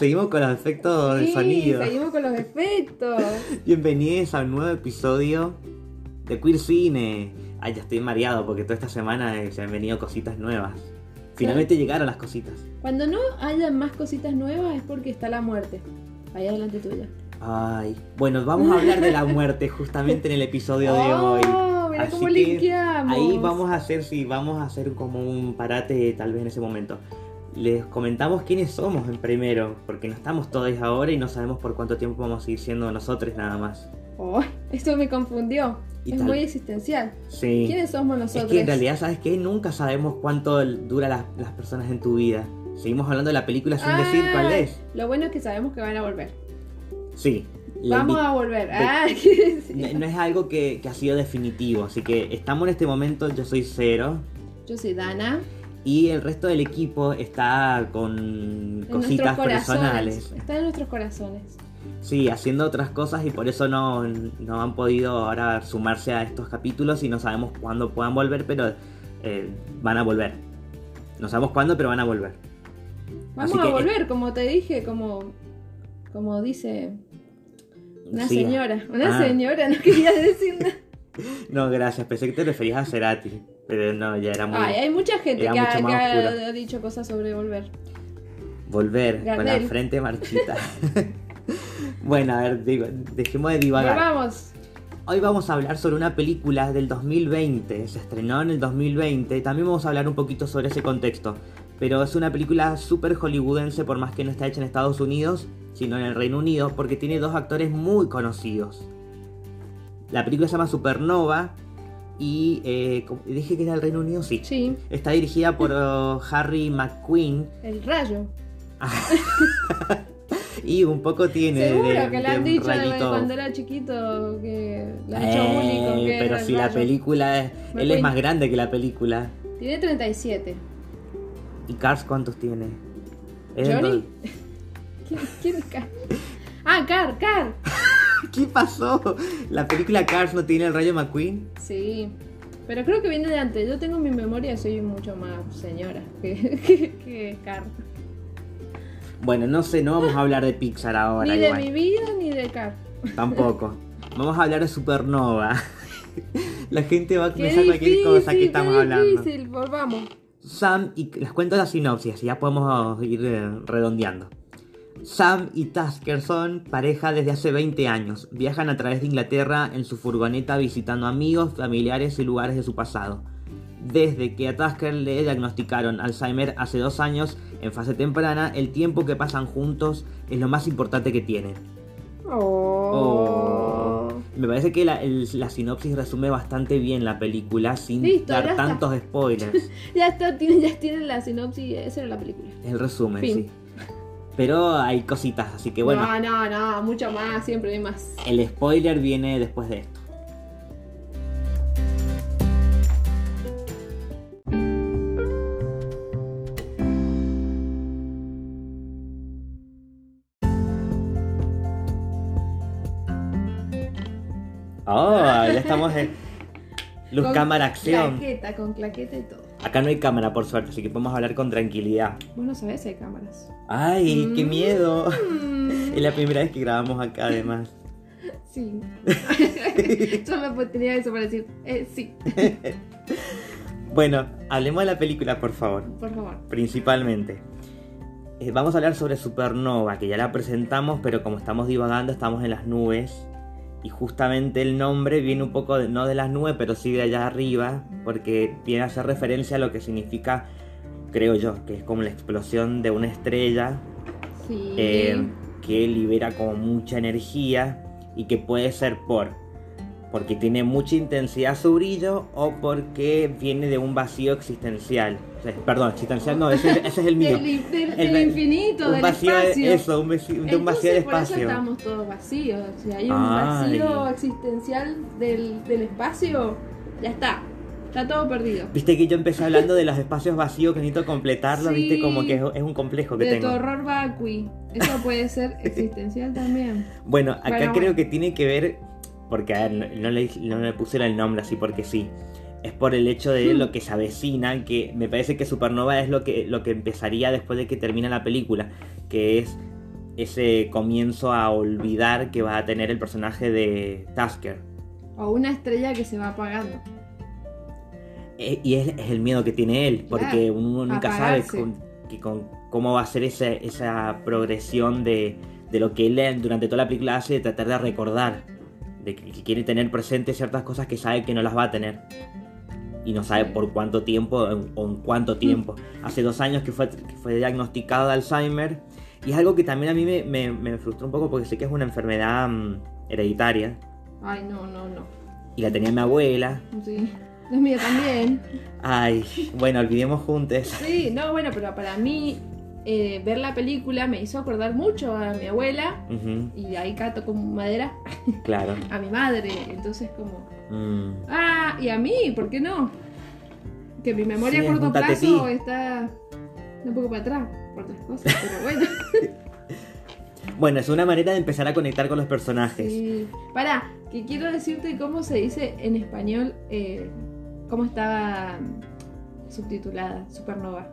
Seguimos con los efectos de Sí, sonido. seguimos con los efectos. Bienvenidos a un nuevo episodio de Queer Cine. Ay, ya estoy mareado porque toda esta semana eh, se han venido cositas nuevas. Finalmente llegaron las cositas. Cuando no haya más cositas nuevas es porque está la muerte. Ahí adelante tuya. Ay, bueno, vamos a hablar de la muerte justamente en el episodio de hoy. Oh, mira Así cómo que. Ahí vamos a hacer, sí, vamos a hacer como un parate tal vez en ese momento. Les comentamos quiénes somos en primero, porque no estamos todos ahora y no sabemos por cuánto tiempo vamos a ir siendo nosotros nada más. Oh, esto me confundió. Y es tal- muy existencial. Sí. ¿Quiénes somos Es nosotros? que en realidad, ¿sabes qué? Nunca sabemos cuánto dura las, las personas en tu vida. Seguimos hablando de la película sin decir cuál Ah, es. Lo bueno es que sabemos que van a volver. Sí. Vamos a volver. de- Ah, decir- No no es algo que, que ha sido definitivo, así que estamos en este momento, yo soy cero Yo soy Dana. Y el resto del equipo está con En cositas personales. Está en nuestros corazones. Sí, haciendo otras cosas y por eso no, no han podido ahora sumarse a estos capítulos y no sabemos cuándo puedan volver, pero eh, van a volver. No sabemos cuándo, pero van a volver. Vamos Así a que- volver, como te dije, como, como dice una Sí. señora. Una Ah. señora, no quería decir nada. No, gracias, pensé que te referías a Cerati, pero no, ya era muy... Ay, hay mucha gente que, ha, que dicho cosas sobre volver. Volver con la frente marchita. bueno, a ver, digo, dejemos de divagar. Volvamos. Hoy vamos a hablar sobre una película del 2020, se estrenó en el 2020, también vamos a hablar un poquito sobre ese contexto, pero es una película súper hollywoodense por más que no está hecha en Estados Unidos, sino en el Reino Unido, porque tiene dos actores muy conocidos. La película se llama Supernova y eh, ¿cómo- dije que era el Reino Unido, sí. Sí, Está dirigida por oh, Harry McQueen el rayo. y un poco tiene Seguro de, que le han dicho rayito- cuando era chiquito que le han hecho Eh, con que pero si la rayo. película es... Él es McQueen. más grande que la película. Tiene 37. ¿Y Cars cuántos tiene? Es ¿Johnny? ¿Quién, quién es Car? Ah, Car, Car. ¿Qué pasó? ¿La película Cars no tiene el rayo McQueen? Sí. Pero creo que viene de antes. Yo tengo en mi memoria, soy mucho más señora que, que, que Car. Bueno, no sé, no vamos a hablar de Pixar ahora. Ni de igual. mi vida ni de Car. Tampoco. Vamos a hablar de Supernova. La gente va a Qué pensar cualquier cosa que qué estamos hablando. difícil. Volvamos. Sam y les cuento la sinopsis y ya podemos ir eh, redondeando. Sam y Tasker son pareja desde hace 20 años. Viajan a través de Inglaterra en su furgoneta visitando amigos, familiares y lugares de su pasado. Desde que a Tasker le diagnosticaron Alzheimer hace dos años, en fase temprana, el tiempo que pasan juntos es lo más importante que tienen. Oh. Me parece que la, el- la sinopsis resume bastante bien la película sin Listo, dar está. tantos spoilers. Ya está, tienen, ya tienen la sinopsis. Esa era la película. El resumen, Fin. sí. Pero hay cositas, así que bueno, No, no, no. Mucho más. Siempre hay más. el spoiler viene después de esto. Oh, ya estamos en luz, Con cámara, acción. Claqueta, con claqueta y todo. Acá no hay cámara, por suerte, así que podemos hablar con tranquilidad. Vos no sabés si hay cámaras. ¡Ay, qué Mm. miedo! Es la primera vez que grabamos acá, además. Sí. Yo me tenía eso para decir. Eh, sí, Bueno, hablemos de la película, por favor. por favor. Principalmente. Eh, vamos a hablar sobre Supernova, que ya la presentamos, pero como estamos divagando, estamos en las nubes. Y justamente el nombre viene un poco, de- no de las nubes, pero sí de allá arriba, porque viene a hacer referencia a lo que significa, creo yo, que es como la explosión de una estrella Sí. eh, que libera como mucha energía y que puede ser por porque tiene mucha intensidad su brillo o porque viene de un vacío existencial. O sea, perdón, existencial no, ese, ese es el mío. del, El infinito, un del vacío de- espacio. eso, un, vacío- de un vacío de Entonces, Por espacio. eso estamos todos vacíos. Si hay un Ay. vacío existencial del, del espacio, ya está. Está todo perdido. Viste que yo empecé hablando de los espacios vacíos que necesito completarlo, Sí. viste como que es, es un complejo que De tengo. horror vacui. Eso puede ser existencial también. Bueno, acá Bueno, creo bueno. que tiene que ver, porque a ver, no, le, no le puse el nombre así porque sí. Es por el hecho de Hmm. lo que se avecina, que me parece que Supernova es lo que, lo que empezaría después de que termina la película, que es ese comienzo a olvidar que va a tener el personaje de Tasker. O una estrella que se va apagando. Eh, y es, es el miedo que tiene él, porque uno nunca sabe con, que con cómo va a ser esa, esa progresión de, de lo que él durante toda la película hace, de tratar de recordar, de que, quiere tener presente ciertas cosas que sabe que no las va a tener. Y no sabe por cuánto tiempo o en cuánto tiempo. Hace dos años que fue, que fue diagnosticado de Alzheimer. Y es algo que también a mí me, me, me frustró un poco porque sé que es una enfermedad mm, hereditaria. Ay, no, no, no. Y la tenía mi abuela. Sí. La mía también. Ay, bueno, olvidemos juntos. Sí, no, bueno, pero para mí eh, ver la película me hizo acordar mucho a mi abuela y ahí cato con madera claro. a mi madre. Entonces como, Mm. ah, y a mí, ¿por qué no? Que mi memoria Sí, a corto plazo está un poco para atrás por otras cosas, pero bueno. Bueno, es una manera de empezar a conectar con los personajes. Sí. Pará, que quiero decirte cómo se dice en español, eh, cómo estaba subtitulada, Supernova.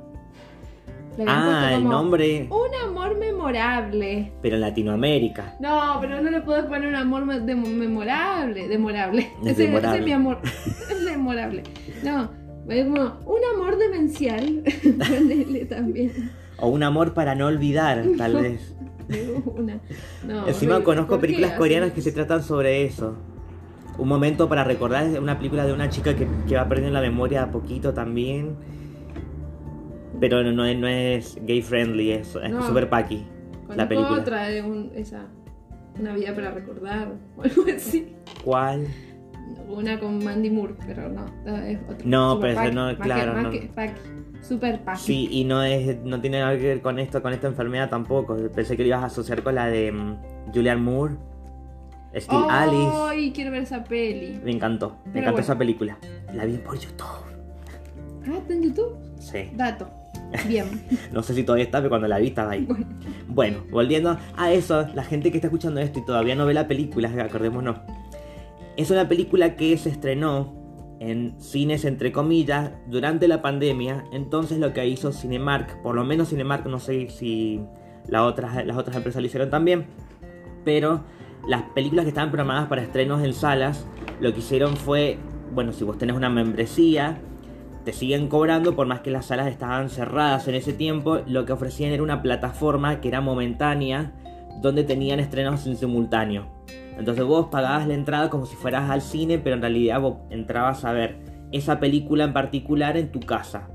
Le Ah, el nombre, Un amor memorable. pero en Latinoamérica. No, pero no le puedes poner un amor de- memorable. Demorable. Es ese, es mi amor. es demorable. No, es como un amor demencial. Ponele también. O un amor para no olvidar, tal No. vez. De una. No, Encima conozco ¿Por qué películas coreanas que se tratan sobre eso. Un momento para recordar es una película de una chica que, que va perdiendo la memoria a poquito también. Pero no, no es, no es gay friendly, es, es No. super packy. La película. otra un- esa. Una vida para recordar. O algo así. ¿Cuál? Una con Mandy Moore, pero no. Es otra. No, pero Paki, no, más que- claro, más que. Super Paki. Sí, y no es no tiene nada que ver con esto, con esta enfermedad tampoco. Pensé que lo ibas a asociar con la de mm, Julianne Moore, Steve Alice. Ay, quiero ver esa peli. Me encantó, me Pero encantó bueno. esa película. La vi por YouTube. Ah, está en YouTube. Sí. Dato. Bien. No sé si todavía está, pero cuando la vi estaba ahí. Bueno. Bueno, volviendo a eso, la gente que está escuchando esto y todavía no ve la película, acordémonos. Es una película que se estrenó en cines entre comillas durante la pandemia. Entonces lo que hizo Cinemark, por lo menos Cinemark, no sé si la otras, las otras empresas lo hicieron también, pero las películas que estaban programadas para estrenos en salas, lo que hicieron fue, bueno, si vos tenés una membresía, te siguen cobrando por más que las salas estaban cerradas en ese tiempo, lo que ofrecían era una plataforma que era momentánea, donde tenían estrenos en simultáneo. Entonces vos pagabas la entrada como si fueras al cine, pero en realidad vos entrabas a ver esa película en particular en tu casa.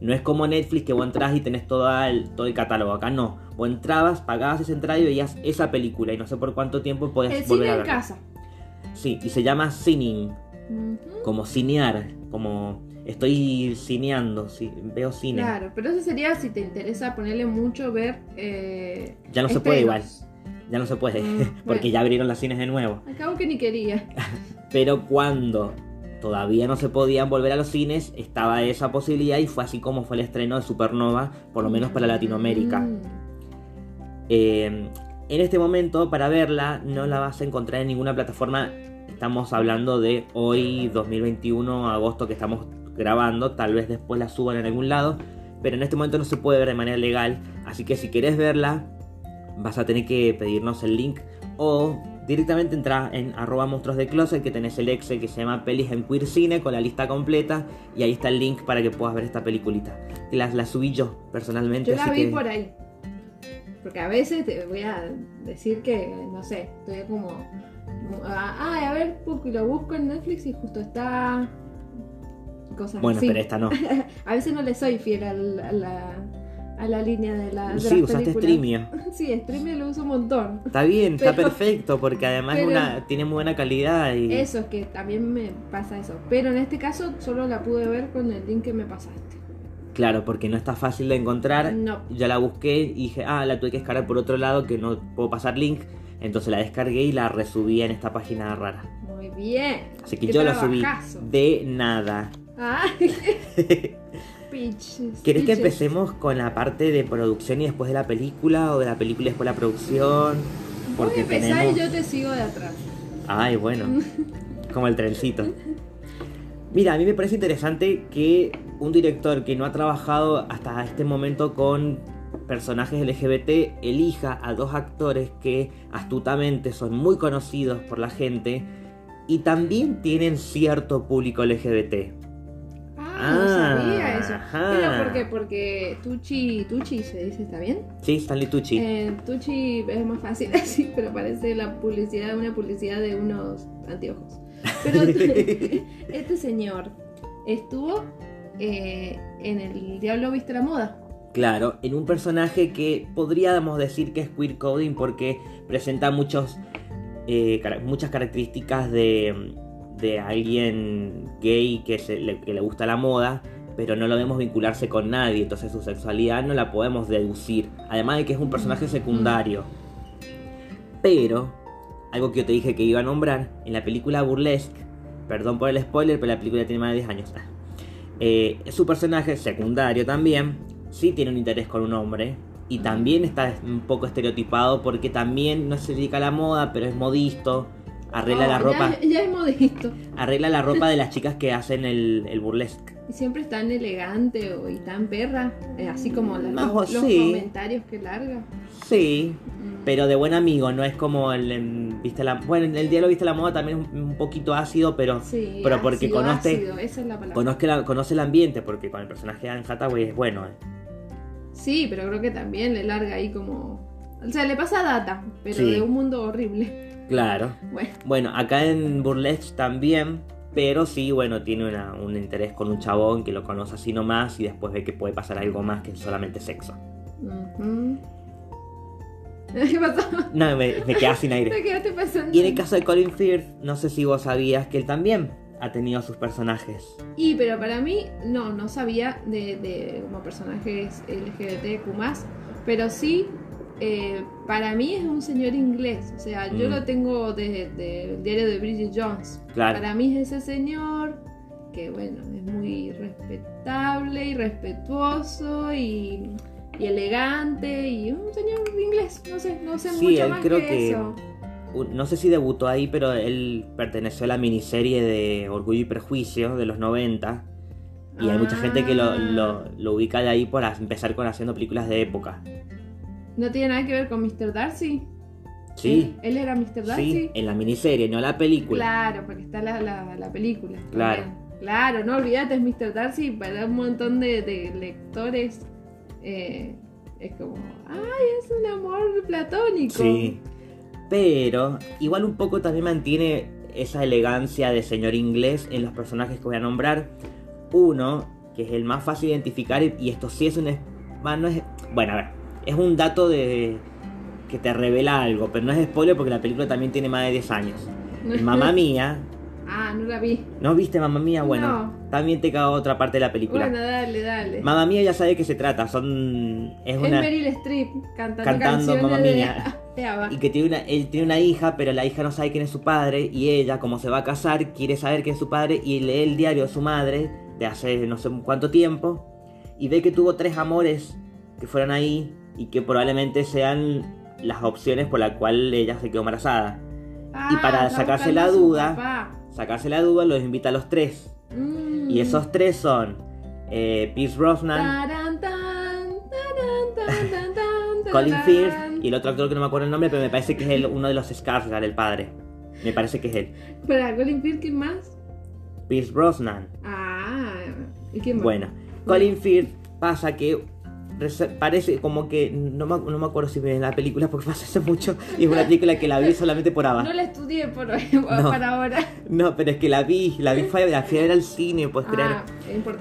No es como Netflix que vos entras y tenés todo el, todo el catálogo. Acá no. Vos entrabas, pagabas esa entrada y veías esa película. Y no sé por cuánto tiempo podías El volver cine a en casa. Sí, y se llama Cining. Como cinear. Como estoy cineando. sí, veo cine. Claro, pero eso sería si te interesa ponerle mucho ver. Eh, Ya no se puede igual. Ya no se puede. Mm, porque bueno. ya abrieron las cines de nuevo. Acabo que ni quería. Pero cuando todavía no se podían volver a los cines, estaba esa posibilidad y fue así como fue el estreno de Supernova, por lo menos para Latinoamérica. Mm. Eh, en este momento, para verla, no la vas a encontrar en ninguna plataforma. Estamos hablando de hoy, 2021, agosto, que estamos grabando. Tal vez después la suban en algún lado. Pero en este momento no se puede ver de manera legal. Así que si querés verla, vas a tener que pedirnos el link. O directamente entra en arroba monstruos de closet, que tenés el Excel que se llama Pelis en Queer Cine con la lista completa. Y ahí está el link para que puedas ver esta peliculita. La, la subí yo personalmente. Yo la así vi que... por ahí. Porque a veces te voy a decir que, no sé, estoy como. Ah, a ver, porque lo busco en Netflix y justo está. Cosas Bueno, así. pero esta no. A veces no le soy fiel al- a la, a la línea de, la, de Sí, las usaste. Streamio. Sí, Streamio lo uso un montón. Está bien, está perfecto, porque además es pero- una, tiene muy buena calidad y Eso es que también me pasa eso. Pero en este caso solo la pude ver con el link que me pasaste. claro, porque no está fácil de encontrar. No. Ya la busqué y dije, ah, la tuve que descargar por otro lado que no puedo pasar link. Entonces la descargué y la resubí en esta página rara. Muy bien. Así que Qué yo la subí de nada. Ay, pitches. ¿Querés que empecemos con la parte de producción y después de la película? ¿O de la película y después la producción? Voy a empezar tenemos- y yo te sigo de atrás. Ay, bueno. Como el trencito. Mira, a mí me parece interesante que un director que no ha trabajado hasta este momento con personajes LGBT elija a dos actores que astutamente son muy conocidos por la gente y también tienen cierto público LGBT. Ah, no sabía eso. ajá. Pero ¿por qué? Porque Tucci, Tucci se dice, ¿está bien? Sí, Stanley Tucci. Eh, Tucci es más fácil así, pero parece la publicidad, una publicidad de unos anteojos. Pero este señor estuvo eh, en El Diablo Viste la Moda. Claro, en un personaje que podríamos decir que es queer coding porque presenta muchos, eh, muchas características de, de alguien gay que, se- le, gusta la moda, pero no lo vemos vincularse con nadie, entonces su sexualidad no la podemos deducir. Además de que es un personaje secundario. Pero, algo que yo te dije que iba a nombrar, en la película Burlesque, perdón por el spoiler, pero la película tiene más de 10 años. Eh, su personaje secundario también sí tiene un interés con un hombre y también está un poco estereotipado porque también no se dedica a la moda, pero es modisto, arregla Oh, la ropa, Ya, ya es modisto. arregla la ropa de las chicas que hacen el, el burlesque. Y siempre es tan elegante o, y tan perra. eh, así como la- Más los, los sí. comentarios que larga. Sí, Mm. pero de buen amigo, no es como el, en- viste la, bueno, en el diálogo viste la moda también es un, un poquito ácido, pero Sí, pero porque ácido, conoce- ácido, esa es la palabra. conoce, la- conoce el ambiente, porque con el personaje de Anne Hathaway es bueno. eh. Sí, pero creo que también le larga ahí como. O sea, le pasa data, pero Sí. de un mundo horrible. Claro. Bueno, Bueno, acá en Burlesque también, pero sí, bueno, tiene una- un interés con un chabón que lo conoce así nomás y después ve que puede pasar algo más que solamente sexo. ¿Qué pasó? No, me, me quedé sin aire. ¿Te quedaste pensando? Y en el caso de Colin Firth, no sé si vos sabías que él también ha tenido sus personajes. Y, pero para mí, no, no sabía de, de como personajes LGBTQ pero sí, eh, para mí es un señor inglés. O sea, yo Mm. lo tengo desde el diario de Bridget Jones. Claro. Para mí es ese señor que, bueno, es muy respetable y respetuoso y, y elegante y un señor inglés. No sé, no sé Sí, mucho él más creo que, que- eso. Un- No sé si debutó ahí, pero él perteneció a la miniserie de Orgullo y Prejuicio de los 90. Y hay mucha gente que lo, Ah. lo- lo ubica de ahí por empezar con haciendo películas de época. ¿No tiene nada que ver con Mr. Darcy? Sí, ¿Él, él era Mr. Darcy? sí, en la miniserie, no la película. Claro, porque está la, la, la película. Claro. también. Claro, no olvídate, es Mr. Darcy. Para un montón de, de lectores eh, es como, ¡ay, es un amor platónico! Sí. Pero igual un poco también mantiene esa elegancia de señor inglés en los personajes que voy a nombrar. Uno, que es el más fácil de identificar, y- y esto sí es un... va, no es- bueno, a ver, es un dato de que te revela algo, pero no es spoiler porque la película también tiene más de 10 años. Mamá mía, Ah, no la vi. ¿no viste Mamá mía? Bueno, No. también te cago otra parte de la película. Bueno, dale, dale. Mamá mía ya sabe de qué se trata, son... Es Es una... Meryl Streep cantando, Cantando de, de ABBA. Y que tiene una, él tiene una hija, pero la hija no sabe quién es su padre. Y ella, como se va a casar, quiere saber quién es su padre. Y lee el diario de su madre de hace no sé cuánto tiempo. Y ve que tuvo tres amores que fueron ahí. Y que probablemente sean las opciones por la cual ella se quedó embarazada. y para Ah, sacarse la duda-. Sacarse la duda, los invita a los tres. Mm. Y esos tres son eh, Pierce Brosnan, Colin. Firth y el otro actor que no me acuerdo el nombre, pero me parece que es el- uno de los Skarsgård, el padre. Me parece que es él. Para Colin Firth, ¿quién más? Pierce Brosnan. Ah, ¿y quién más? Bueno, Colin Firth pasa que parece como que no me, no me acuerdo si vi en la película porque pasa hace mucho y es una película que la vi solamente por Ava. No la estudié por, No. para ahora. No, pero es que la vi, la vi fue la fui a ver al cine, puedes creer. Ah.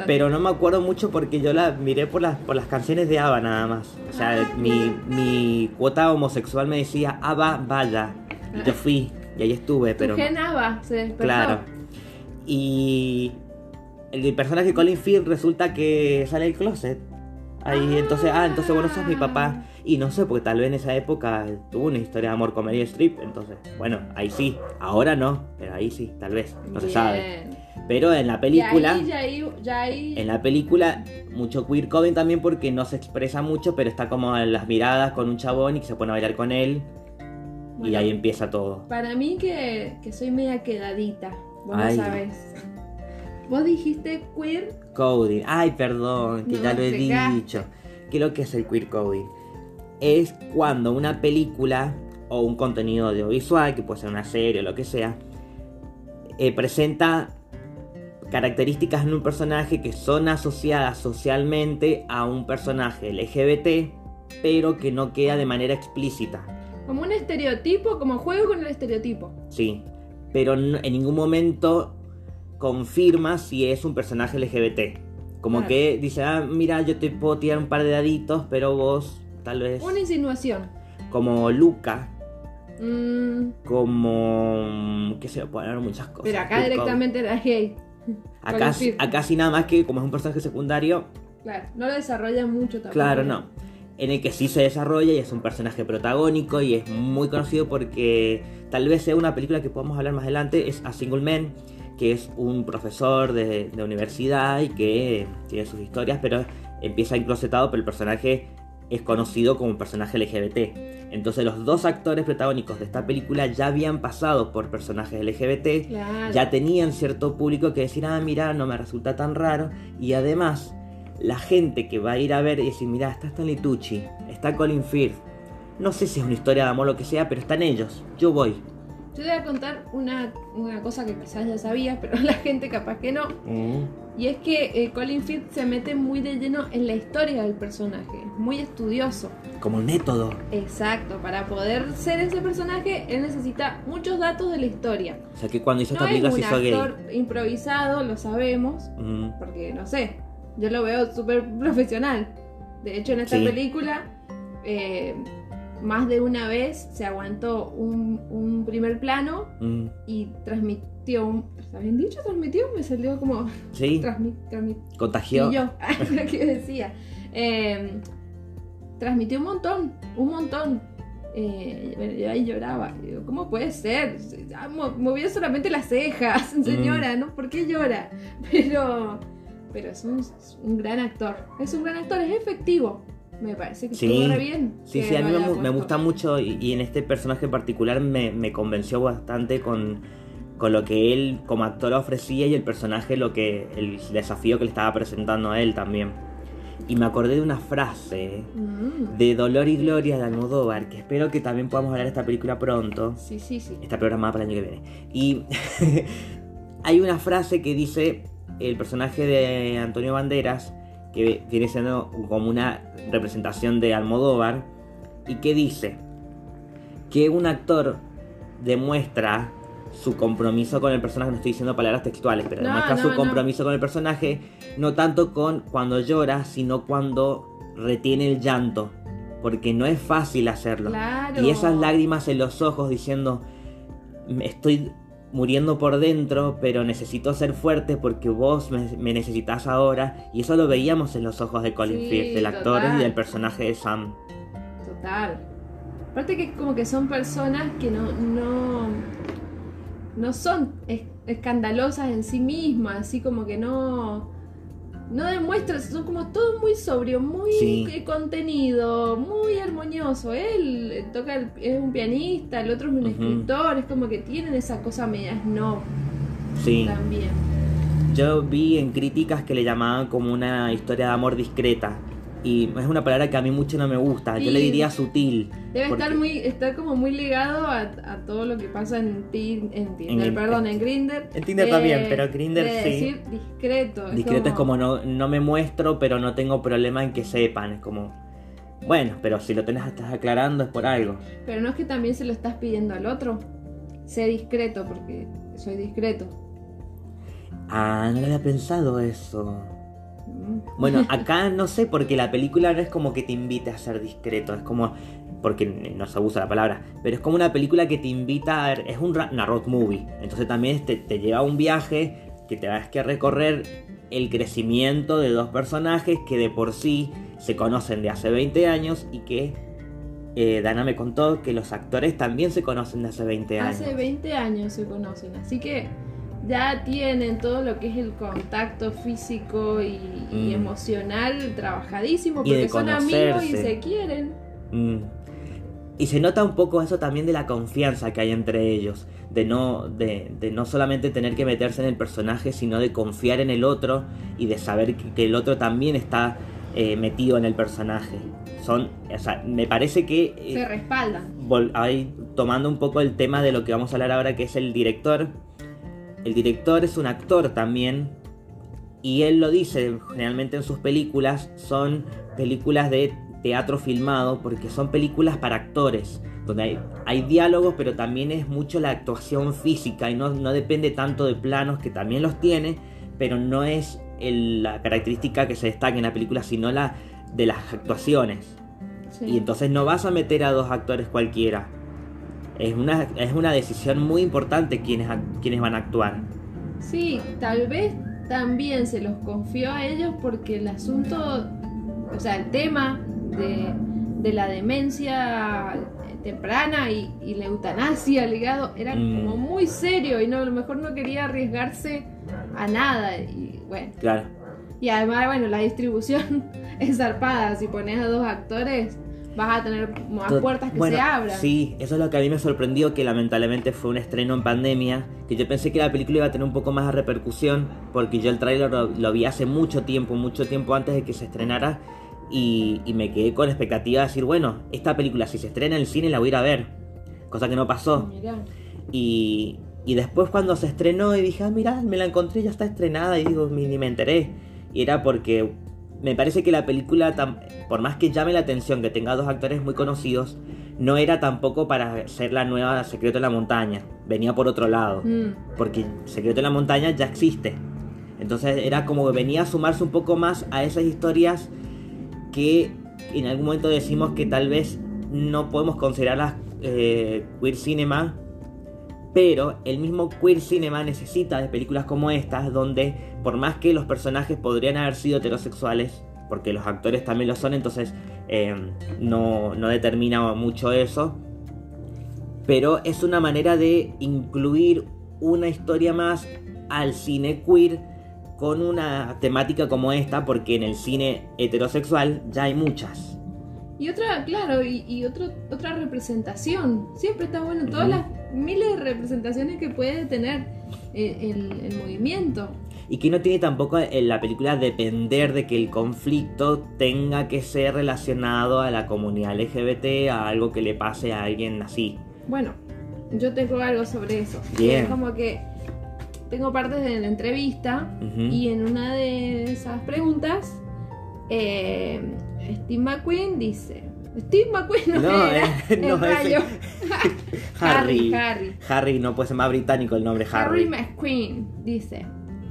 Pero no me acuerdo mucho porque yo la miré por las, por las canciones de Ava nada más. O sea, Ah, mi, mi cuota homosexual me decía Ava, vaya. Y yo fui y ahí estuve, Tu pero... gen Ava se despertó. Claro. Y el personaje Colin Firth resulta que sale del closet. Ahí, entonces, ah, entonces bueno, sos mi papá. Y no sé, porque tal vez en esa época tuvo una historia de amor con Meryl Streep. Entonces, bueno, ahí sí. Ahora no, pero ahí sí, tal vez. No se Bien. sabe. Pero en la Y película, ahí, ya ahí, ya ahí. en la película, mucho queer coding también porque no se expresa mucho, pero está como en las miradas con un chabón y que se pone a bailar con él. y Bueno, ahí empieza todo. Para mí que, que soy media quedadita. Vos Ay. lo sabés. Vos dijiste queer. Coding. Ay, perdón, que No, ya lo he dicho. ¿qué es lo que es el queer coding? Es cuando una película o un contenido audiovisual, que puede ser una serie o lo que sea, eh, presenta características en un personaje que son asociadas socialmente a un personaje LGBT, pero que no queda de manera explícita. Como un estereotipo, como juego con el estereotipo. Sí, pero en ningún momento confirma si es un personaje LGBT. Como que dice, ah, mira, yo te puedo tirar un par de daditos, pero vos tal vez... Una insinuación. Como Luca. Mm. Como... ¿Qué se a poner muchas cosas. Pero acá directamente era gay. Acá, acá sí nada más que como es un personaje secundario. Claro, no lo desarrolla mucho tampoco. Claro, no. En el que sí se desarrolla y es un personaje protagónico y es muy conocido porque tal vez sea una película que podamos hablar más adelante, es A Single Man, que es un profesor de, de universidad y que tiene sus historias, pero empieza enclosetado, pero el personaje es conocido como un personaje LGBT. Entonces los dos actores protagónicos de esta película ya habían pasado por personajes LGBT, ya tenían cierto público que decir, ah, mira, no me resulta tan raro. Y además, la gente que va a ir a ver y decir, mira, está Stanley Tucci, está Colin Firth. No sé si es una historia de amor o lo que sea, pero están ellos. Yo voy. Yo te voy a contar una, cosa que quizás ya sabías, pero la gente capaz que no. Mm. Y es que eh, Colin Firth se mete muy de lleno en la historia del personaje, muy estudioso. Como un método. Exacto, para poder ser ese personaje, él necesita muchos datos de la historia. O sea que cuando hizo esta película se hizo gay. actor improvisado, lo sabemos, mm. porque no sé, yo lo veo súper profesional. De hecho, en esta película. Eh, más de una vez se aguantó un, primer plano mm. y transmitió un... ¿Está bien dicho? ¿Transmitió? Me salió como... Sí. Contagió. Y yo, lo que decía. Em, transmitió un montón, un montón. Eh, yo ahí lloraba. ¿Cómo puede ser? Movió solamente las cejas, mm. señora, ¿no? ¿Por qué llora? Pero, pero es un gran actor. Es un gran actor, es efectivo me parece que sí, bien. Sí, sí, a mí me, gusta mucho y, en este personaje en particular me, convenció bastante con, lo que él como actor ofrecía y el personaje, lo que el desafío que le estaba presentando a él también. Y me acordé de una frase mm. de Dolor y Gloria de Almodóvar, que espero que también podamos hablar de esta película pronto. Sí, sí, sí. Está programada para el año que viene. Y hay una frase que dice el personaje de Antonio Banderas, que viene siendo como una representación de Almodóvar, y que dice que un actor demuestra su compromiso con el personaje, no estoy diciendo palabras textuales, pero demuestra su compromiso con el personaje, no tanto con cuando llora, sino cuando retiene el llanto, porque no es fácil hacerlo. Y esas lágrimas en los ojos diciendo, estoy muriendo por dentro, pero necesito ser fuerte porque vos me, necesitas ahora. Y eso lo veíamos en los ojos de Colin Firth, del actor y del personaje de Sam. Total. Aparte que como que son personas que no, no, no son escandalosas en sí mismas, así como que no no demuestra, son como todo muy sobrio, muy contenido, muy armonioso. Él toca, es un pianista, el otro es un escritor, es como que tienen esa cosa media no. Sí. También. Yo vi en críticas que le llamaban como una historia de amor discreta y es una palabra que a mí mucho no me gusta. Yo le diría sutil. Debe estar muy, está como muy ligado a, todo lo que pasa en, en Tinder, perdón, en Grinder. En Tinder también, eh, pero Grinder sí. decir discreto. Discreto es como, no, no me muestro, pero no tengo problema en que sepan. Es como, bueno, pero si lo tenés, estás aclarando es por algo. Pero no es que también se lo estás pidiendo al otro. Sé discreto porque soy discreto. Ah, no le había pensado eso. Bueno, acá no sé, porque la película no es como que te invite a ser discreto, es como, porque no se abusa la palabra, pero es como una película que te invita a, es un, una road movie, entonces también te, te lleva a un viaje que te vas que recorrer el crecimiento de dos personajes que de por sí se conocen de hace 20 años y que eh, Dana me contó que los actores también se conocen de hace 20 años. Hace 20 años se conocen, así que ya tienen todo lo que es el contacto físico y, mm. emocional trabajadísimo porque son amigos y se quieren. Mm. Y se nota un poco eso también de la confianza que hay entre ellos, de no, de, no solamente tener que meterse en el personaje, sino de confiar en el otro y de saber que, el otro también está eh, metido en el personaje. Son, o sea, me parece que... eh, Se respaldan. vol- ahí, tomando un poco el tema de lo que vamos a hablar ahora, que es el director. El director es un actor también. Y él lo dice generalmente en sus películas. Son películas de teatro filmado porque son películas para actores. Donde hay, hay diálogos, pero también es mucho la actuación física. Y no, no depende tanto de planos, que también los tiene. Pero no es el- la característica que se destaca en la película, sino la de las actuaciones. Sí. Y entonces no vas a meter a dos actores cualquiera. Es una, es una decisión muy importante quienes, quienes van a actuar. Sí, tal vez también se los confió a ellos porque el asunto, o sea, el tema de, de la demencia temprana y, y la eutanasia ligado era Mm. como muy serio y no, a lo mejor no quería arriesgarse a nada. Y bueno, Claro. y además, bueno, la distribución es zarpada. Si pones a dos actores, vas a tener más puertas que bueno, se abran. Sí, eso es lo que a mí me sorprendió, que lamentablemente fue un estreno en pandemia, que yo pensé que la película iba a tener un poco más de repercusión, porque yo el tráiler lo, lo vi hace mucho tiempo, mucho tiempo antes de que se estrenara, y, y me quedé con expectativa de decir, bueno, esta película si se estrena en el cine la voy a ir a ver, cosa que no pasó. Mirá. Y, y después cuando se estrenó y dije, ah, mira, me la encontré, ya está estrenada y digo, ni, ni me enteré. Y era porque me parece que la película, por más que llame la atención que tenga dos actores muy conocidos, no era tampoco para ser la nueva Secreto de la Montaña. Venía por otro lado. Mm. Porque Secreto de la Montaña ya existe. Entonces era como que venía a sumarse un poco más a esas historias que en algún momento decimos que tal vez no podemos considerarlas eh, queer cinema, pero el mismo queer cinema necesita de películas como estas, donde por más que los personajes podrían haber sido heterosexuales, porque los actores también lo son, entonces eh, no, no determina mucho eso, pero es una manera de incluir una historia más al cine queer con una temática como esta, porque en el cine heterosexual ya hay muchas. Y otra, claro, y, y otro, otra representación. Siempre está bueno, todas las miles de representaciones que puede tener eh, el, el movimiento. Y que no tiene tampoco en la película depender de que el conflicto tenga que ser relacionado a la comunidad LGBT, a algo que le pase a alguien así. Bueno, yo tengo algo sobre eso. Bien. Es como que tengo partes de la entrevista y en una de esas preguntas, eh, Steve McQueen dice. Steve McQueen no, No, era, eh, no, rayo. Harry. Harry. Harry, no puede ser más británico el nombre Harry Harry. McQueen dice.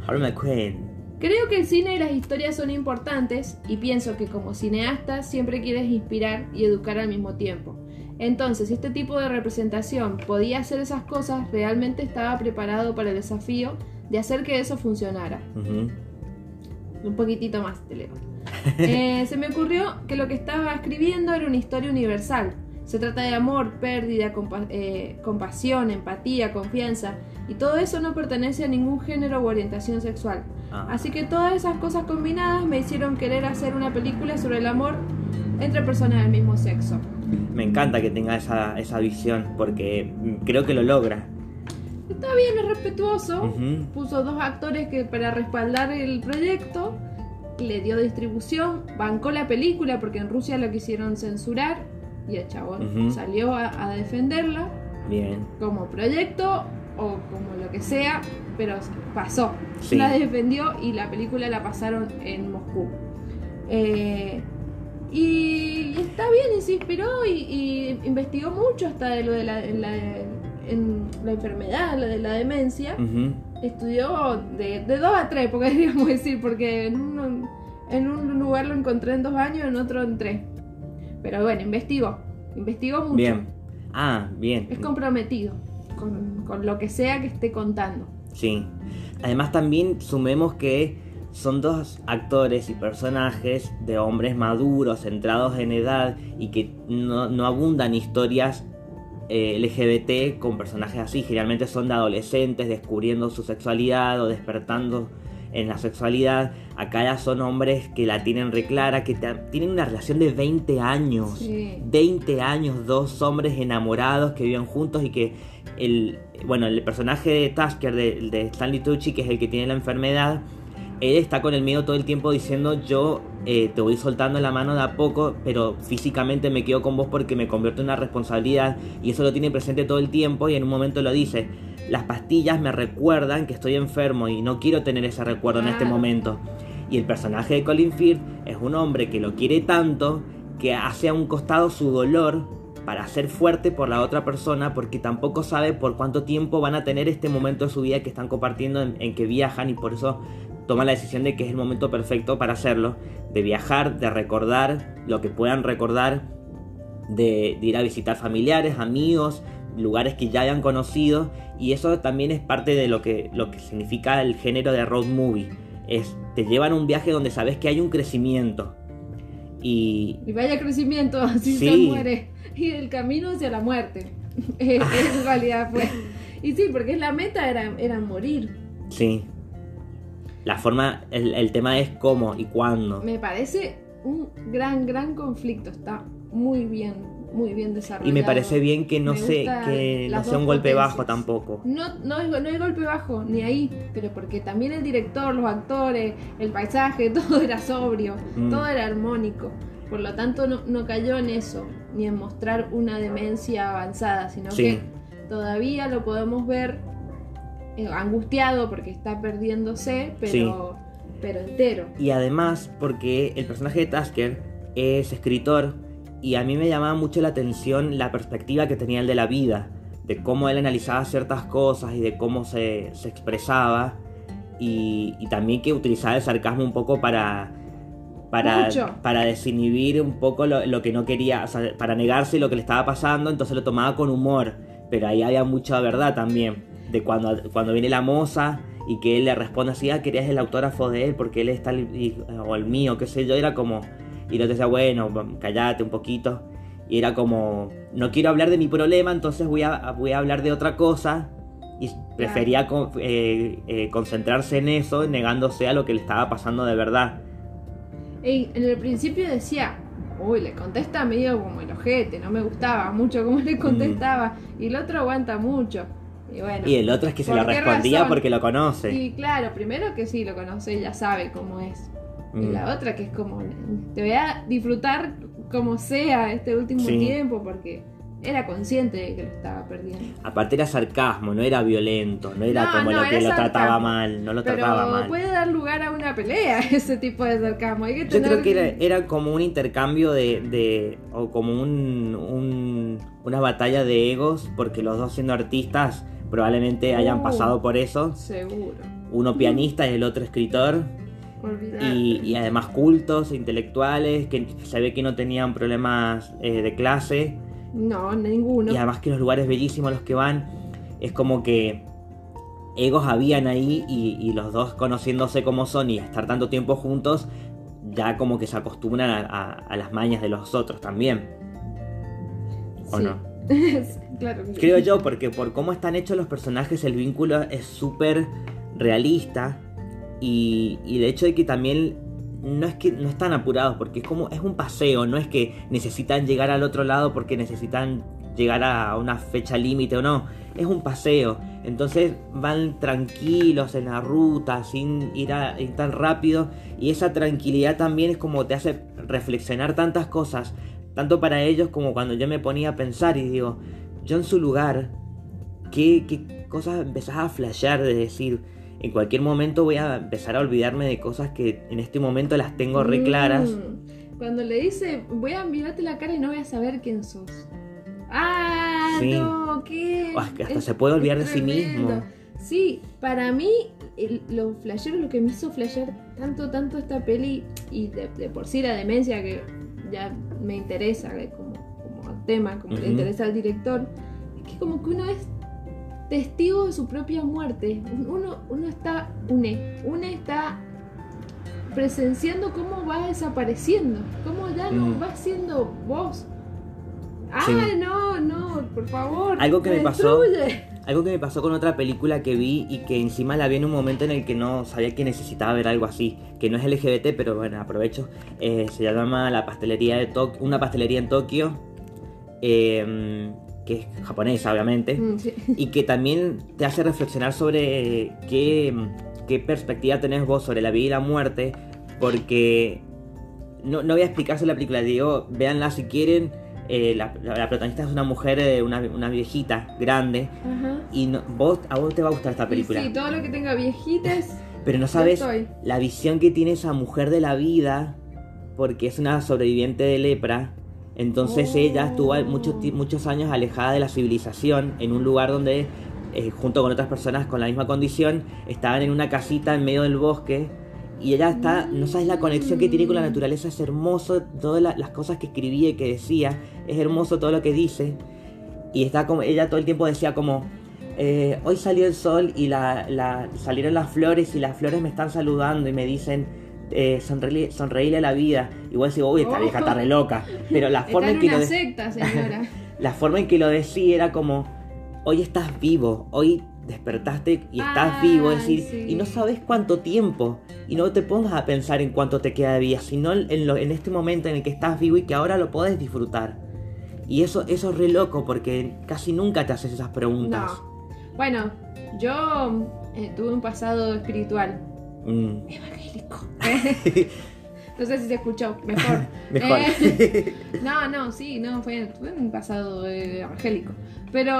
Harry McQueen. Creo que el cine y las historias son importantes y pienso que como cineasta siempre quieres inspirar y educar al mismo tiempo. Entonces, si este tipo de representación podía hacer esas cosas, realmente estaba preparado para el desafío de hacer que eso funcionara. Un poquitito más te leo. Eh, se me ocurrió que lo que estaba escribiendo era una historia universal. Se trata de amor, pérdida, compa- eh, compasión, empatía, confianza. Y todo eso no pertenece a ningún género u orientación sexual. Ah. Así que todas esas cosas combinadas me hicieron querer hacer una película sobre el amor entre personas del mismo sexo. Me encanta que tenga esa, esa visión porque mm, creo que lo logra. Está bien, es respetuoso. Puso dos actores que para respaldar el proyecto le dio distribución, bancó la película porque en Rusia la quisieron censurar y el chabón salió a, a defenderla Bien. como proyecto o como lo que sea, pero pasó. Sí. La defendió y la película la pasaron en Moscú. Eh, y está bien, y se inspiró y, y investigó mucho hasta de lo de la, en la enfermedad, lo de la demencia. Estudió de, de dos a tres, podríamos decir, porque en un, en un lugar lo encontré en dos años, en otro en tres. Pero bueno, investigó, investigó mucho. Bien. Ah, bien. Es comprometido con, con lo que sea que esté contando. Sí. Además también sumemos que son dos actores y personajes de hombres maduros, centrados en edad y que no, no abundan historias eh, LGBT con personajes así. Generalmente son de adolescentes descubriendo su sexualidad o despertando en la sexualidad. Acá ya son hombres que la tienen reclara, que tienen una relación de 20 años. Sí. 20 años, dos hombres enamorados que viven juntos y que el, bueno, el personaje de Tasker, de, de Stanley Tucci, que es el que tiene la enfermedad, él está con el miedo todo el tiempo diciendo yo eh, te voy soltando la mano de a poco, pero físicamente me quedo con vos porque me convierto en una responsabilidad y eso lo tiene presente todo el tiempo y en un momento lo dice. Las pastillas me recuerdan que estoy enfermo y no quiero tener ese recuerdo en este momento. Y el personaje de Colin Firth es un hombre que lo quiere tanto que hace a un costado su dolor para ser fuerte por la otra persona porque tampoco sabe por cuánto tiempo van a tener este momento de su vida que están compartiendo en, que viajan y por eso toma la decisión de que es el momento perfecto para hacerlo, de viajar, de recordar lo que puedan recordar, de, ir a visitar familiares, amigos, lugares que ya hayan conocido y eso también es parte de lo que, lo que significa el género de road movie. Es, te llevan un viaje donde sabes que hay un crecimiento. Y, Y vaya crecimiento, así se muere. Y el camino hacia la muerte. en realidad fue. Y sí, porque la meta era, era morir. Sí. La forma, el, el tema es cómo y cuándo. Me parece un gran, gran conflicto. Está muy bien, muy bien desarrollado. Y me parece bien que no sé, que no sea un golpe bajo tampoco. No, no, hay, no hay golpe bajo, ni ahí, pero porque también el director, los actores, el paisaje, todo era sobrio, Mm. todo era armónico. Por lo tanto, no, no cayó en eso, ni en mostrar una demencia avanzada, sino Sí. que todavía lo podemos ver eh, angustiado porque está perdiéndose, pero, pero entero. Y además, porque el personaje de Tasker es escritor y a mí me llamaba mucho la atención la perspectiva que tenía él de la vida, de cómo él analizaba ciertas cosas y de cómo se, se expresaba y, y también que utilizaba el sarcasmo un poco para... Para, Mucho. para desinhibir un poco lo, lo que no quería, o sea, para negarse lo que le estaba pasando, entonces lo tomaba con humor, pero ahí había mucha verdad también, de cuando, cuando viene la moza y que él le responde así, ah, querías el autógrafo de él porque él está, el- y- o el mío, qué sé yo, era como, y lo decía, bueno, callate un poquito, y era como, no quiero hablar de mi problema, entonces voy a, voy a hablar de otra cosa, y prefería eh, eh, concentrarse en eso, negándose a lo que le estaba pasando de verdad. Y en el principio decía, uy, le contesta medio como el ojete, no me gustaba mucho cómo le contestaba, y el otro aguanta mucho. Y bueno, Y el otro es que se ¿por lo respondía razón? porque lo conoce. Y claro, primero que sí, lo conoce, ya sabe cómo es. Y Mm. la otra que es como, te voy a disfrutar como sea este último Sí. tiempo, porque era consciente de que lo estaba perdiendo. Aparte era sarcasmo, no era violento, no era No, como no, lo que lo trataba mal, no lo trataba Pero mal. puede dar lugar a una pelea ese tipo de sarcasmo. Hay que Yo tener... creo que era, era como un intercambio de, de- o como un, un- una batalla de egos, porque los dos siendo artistas probablemente hayan Uh. pasado por eso. Seguro. Uno pianista y el otro escritor. Y, y además cultos, intelectuales, que se ve que no tenían problemas eh, de clase. No, ninguno. Y además que los lugares bellísimos a los que van, es como que egos habían ahí y, y los dos conociéndose como son y estar tanto tiempo juntos, ya como que se acostumbran a, a- a las mañas de los otros también. ¿O Sí. no? claro. Creo yo, porque por cómo están hechos los personajes, el vínculo es súper realista. Y, y el hecho de que también no es que no están apurados, porque es como es un paseo, no es que necesitan llegar al otro lado porque necesitan llegar a una fecha límite o no. Es un paseo. Entonces van tranquilos en la ruta, sin ir, a- ir tan rápido. Y esa tranquilidad también es como te hace reflexionar tantas cosas. Tanto para ellos como cuando yo me ponía a pensar y digo, yo en su lugar, ¿qué, qué cosas empezás a flashear de decir? En cualquier momento voy a empezar a olvidarme de cosas que en este momento las tengo re claras. Mm. Cuando le dice, voy a mirarte la cara y no voy a saber quién sos. ¡Ah! Sí. No, ¿qué? Es que hasta se puede olvidar de sí mismo. Sí, para mí, el- lo flashero, lo que me hizo flashear tanto, tanto esta peli, y de, de por sí la demencia que ya me interesa como, como tema, como le Ujú. interesa al director, es que como que uno es testigo de su propia muerte. Uno, uno está, une, uno está presenciando cómo va desapareciendo, cómo ya no Mm. va siendo vos. ¡Ah, Sí. no, no! Por favor. Algo que me pasó-. Algo que me pasó con otra película que vi y que encima la vi en un momento en el que no sabía que necesitaba ver algo así, que no es LGBT, pero bueno, aprovecho. Eh, se llama La Pastelería de Tokio, una pastelería en Tokio, eh, que es japonesa obviamente. Mm, sí. y que también te hace reflexionar sobre qué, qué perspectiva tenés vos sobre la vida y la muerte, porque no, no voy a explicarse la película, digo, véanla si quieren. eh, la, la- la protagonista es una mujer, eh, una, una viejita, grande, Ajá. y no- vos, a vos te va a gustar esta Y película. sí, todo lo que tenga viejitas. Pero no sabes la visión que tiene esa mujer de la vida, porque es una sobreviviente de lepra. Entonces ella estuvo muchos, muchos años alejada de la civilización, en un lugar donde, eh, junto con otras personas con la misma condición, estaban en una casita en medio del bosque. Y ella está, no sabes la conexión que tiene con la naturaleza, es hermoso, todas la- las cosas que escribía y que decía, es hermoso todo lo que dice. Y está como, ella todo el tiempo decía como, eh, hoy salió el sol y la- salieron las flores y las flores me están saludando y me dicen, eh, sonreí- sonreíle a la vida. Igual digo, uy, esta vieja está re loca. Pero la forma en en que lo de- secta, señora. la forma en que lo decía era como, hoy estás vivo, hoy despertaste y estás Ay, vivo, es decir, sí. y no sabes cuánto tiempo, y no te pongas a pensar en cuánto te queda de vida, sino en, lo- en este momento en el que estás vivo y que ahora lo podés disfrutar. Y eso, eso es re loco porque casi nunca te haces esas preguntas. No. Bueno, yo eh, tuve un pasado espiritual. Mm. Evangélico. no sé si se escuchó. Mejor. Mejor. Eh, no, no, sí, no, fue, tuve un pasado eh, evangélico. Pero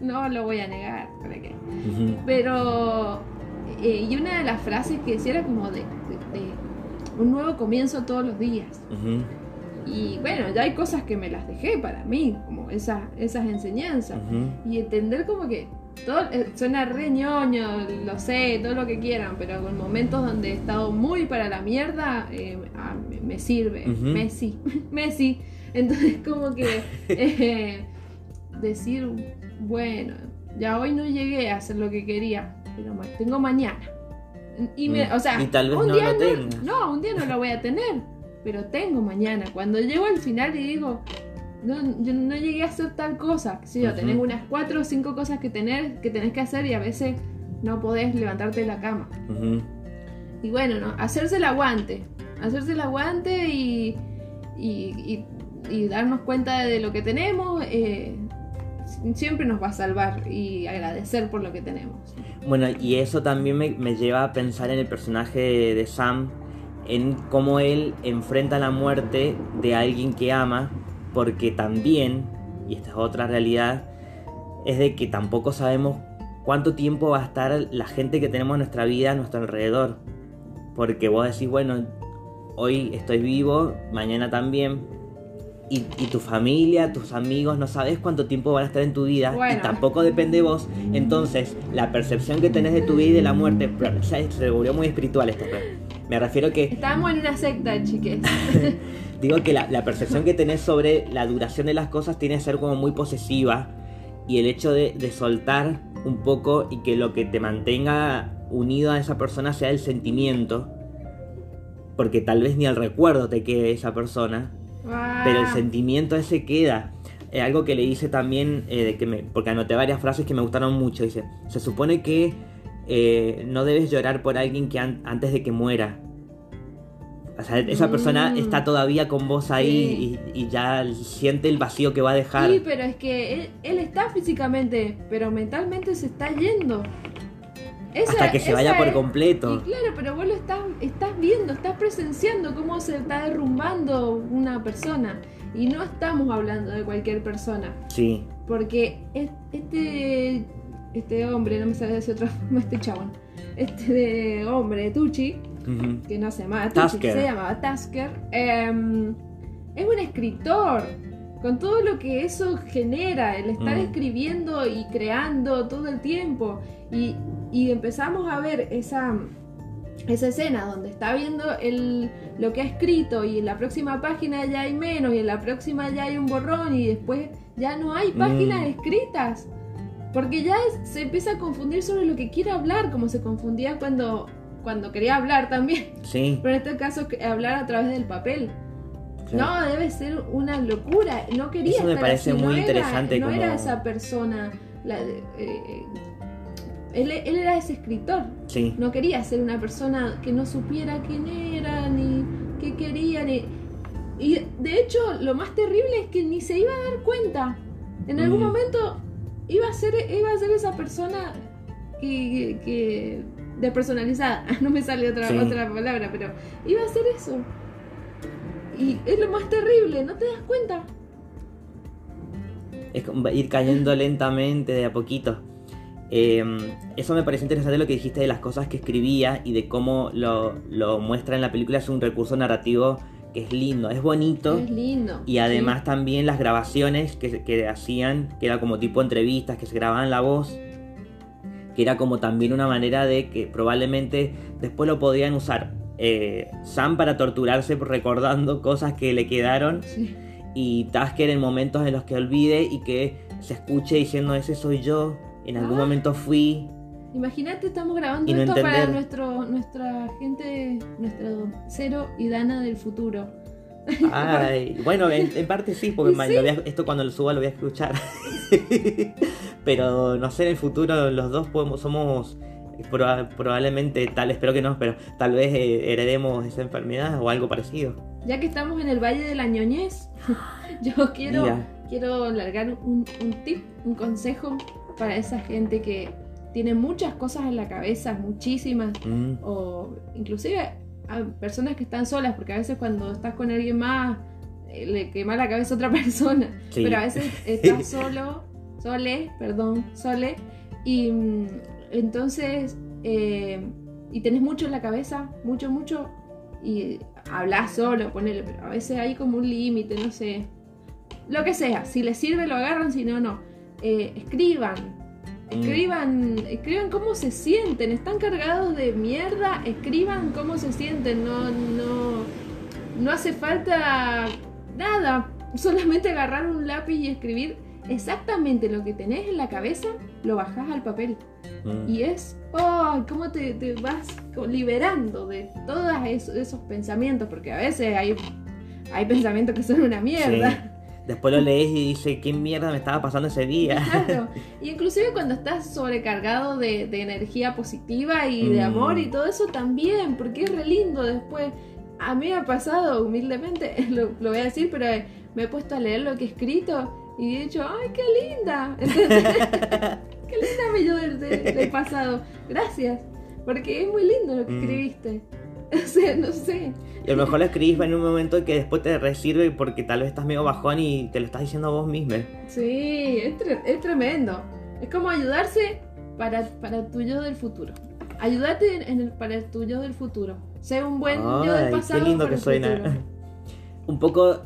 no lo voy a negar. ¿para qué? Ujú. Pero. eh, y una de las frases que decía era como de, de- de un nuevo comienzo todos los días. Ujú. Y bueno, ya hay cosas que me las dejé para mí, como esas, esas enseñanzas. Ujú. Y entender como que todo eh, suena re ñoño, lo sé, todo lo que quieran, pero en momentos donde he estado muy para la mierda, eh, ah, me, me sirve. Messi, Messi. Entonces como que eh, decir, bueno, ya hoy no llegué a hacer lo que quería, pero tengo mañana. Y, me- Mm. o sea, Y tal vez un no día lo tengas. no, un día no lo voy a tener, pero tengo mañana. Cuando llego al final y digo, no, yo no llegué a hacer tal cosa. Si yo Ujú. tenés unas cuatro o cinco cosas que tener, que tenés que hacer y a veces no podés levantarte de la cama. Y bueno, ¿no? hacerse el aguante. Hacerse el aguante y, y, y- y darnos cuenta de lo que tenemos. eh, siempre nos va a salvar y agradecer por lo que tenemos. Bueno, y eso también me, me lleva a pensar en el personaje de, de Sam, en cómo él enfrenta la muerte de alguien que ama, porque también, y esta es otra realidad, es de que tampoco sabemos cuánto tiempo va a estar la gente que tenemos en nuestra vida a nuestro alrededor. Porque vos decís, bueno, hoy estoy vivo, mañana también. Y, y tu familia, tus amigos, no sabes cuánto tiempo van a estar en tu vida Bueno. y tampoco depende de vos. Entonces, la percepción que tenés de tu vida y de la muerte, pero se volvió muy espiritual esto. pero me refiero que Estamos en una secta, chiques. Digo que la, la percepción que tenés sobre la duración de las cosas tiene que ser como muy posesiva y el hecho de, de soltar un poco y que lo que te mantenga unido a esa persona sea el sentimiento, porque tal vez ni el recuerdo te quede de esa persona, pero el sentimiento ese queda. Eh, algo que le hice también, eh, de que me, porque anoté varias frases que me gustaron mucho, dice, se supone que eh, no debes llorar por alguien que an- antes de que muera. O sea, esa persona Mm. está todavía con vos ahí y, y ya siente el vacío que va a dejar. Sí, pero es que él, él está físicamente, pero mentalmente se está yendo. Esa- hasta que se vaya por es- completo. Y claro, pero vos lo estás, estás viendo, estás presenciando cómo se está derrumbando una persona. Y no estamos hablando de cualquier persona. Sí. Porque es- este, este hombre, no me sale decir otra forma, este chabón, este de hombre, Tucci, Que no se llamaba Tasker. se llamaba Tasker, em, es un escritor. Con todo lo que eso genera, el estar Mm. escribiendo y creando todo el tiempo. Y, y empezamos a ver esa, esa escena donde está viendo el, lo que ha escrito y en la próxima página ya hay menos y en la próxima ya hay un borrón y después ya no hay páginas Mm. escritas. Porque ya es- se empieza a confundir sobre lo que quiere hablar, como se confundía cuando, cuando quería hablar también. Sí. Pero en este caso hablar a través del papel. claro. No, debe ser una locura. No quería Eso me estar parece así, muy no interesante Era, no era esa persona. la de- eh, él, él era ese escritor. Sí. No quería ser una persona que no supiera quién era, ni qué quería, ni... Y de hecho, lo más terrible es que ni se iba a dar cuenta. En algún Mm. momento iba a ser, iba a ser esa persona que, que, despersonalizada. No me sale otra, Sí. otra palabra, pero iba a hacer eso. Y es lo más terrible, ¿no te das cuenta? Es como ir cayendo lentamente de a poquito. Eh, eso me parece interesante lo que dijiste de las cosas que escribía y de cómo lo, lo muestra en la película. Es un recurso narrativo que es lindo, es bonito. Es lindo. Y además también las grabaciones que, que hacían, que era como tipo entrevistas, que se grababan la voz, que era como también una manera de que probablemente después lo podían usar eh, Sam para torturarse recordando cosas que le quedaron Sí. y Tasker en momentos en los que olvide y que se escuche diciendo ese soy yo, en algún Ah. momento fui. Imagínate, estamos grabando no esto para entender. nuestro, nuestra gente, nuestro Cero y Dana del futuro. Ay, bueno, en, en parte sí, porque sí. lo a- esto cuando lo suba lo voy a escuchar. pero no sé, en el futuro los dos podemos, somos proba- probablemente tal, espero que no, pero tal vez eh, heredemos esa enfermedad o algo parecido. Ya que estamos en el Valle de la Ñoñez, yo quiero, Mira. quiero largar un, un tip, un consejo para esa gente que tiene muchas cosas en la cabeza, muchísimas, Mm, o inclusive a personas que están solas, porque a veces cuando estás con alguien más eh, le quema la cabeza a otra persona, Sí. pero a veces estás solo, sole, perdón, sole, y mm, entonces, eh, y tenés mucho en la cabeza, mucho, mucho, y hablas solo, ponele, pero a veces hay como un límite, no sé, lo que sea, si les sirve lo agarran, si no, no. Eh, escriban, Mm. escriban, escriban cómo se sienten, están cargados de mierda, escriban cómo se sienten, no, no, no hace falta nada, solamente agarrar un lápiz y escribir exactamente lo que tenés en la cabeza, lo bajás al papel. mm. Y es, oh, cómo te, te vas liberando de todos esos, esos pensamientos, porque a veces hay, hay pensamientos que son una mierda. Sí. Después lo lees y dices, ¿qué mierda me estaba pasando ese día? Claro, y inclusive cuando estás sobrecargado de, de energía positiva y de Mm. amor y todo eso también, porque es re lindo después. A mí me ha pasado humildemente, lo, lo voy a decir, pero eh, me he puesto a leer lo que he escrito y he dicho, ¡ay, qué linda! ¡Qué linda me yo del, pasado! Gracias, porque es muy lindo lo que Mm. escribiste. O sea, no sé. Y a lo mejor lo escribís en un momento que después te resirve porque tal vez estás medio bajón y te lo estás diciendo vos mismo. Sí, es, tre- es tremendo. Es como ayudarse para, para tu yo del futuro. Ayúdate en, en el, para el tu yo del futuro. Sé un buen yo del pasado. qué lindo que suena. futuro. Un poco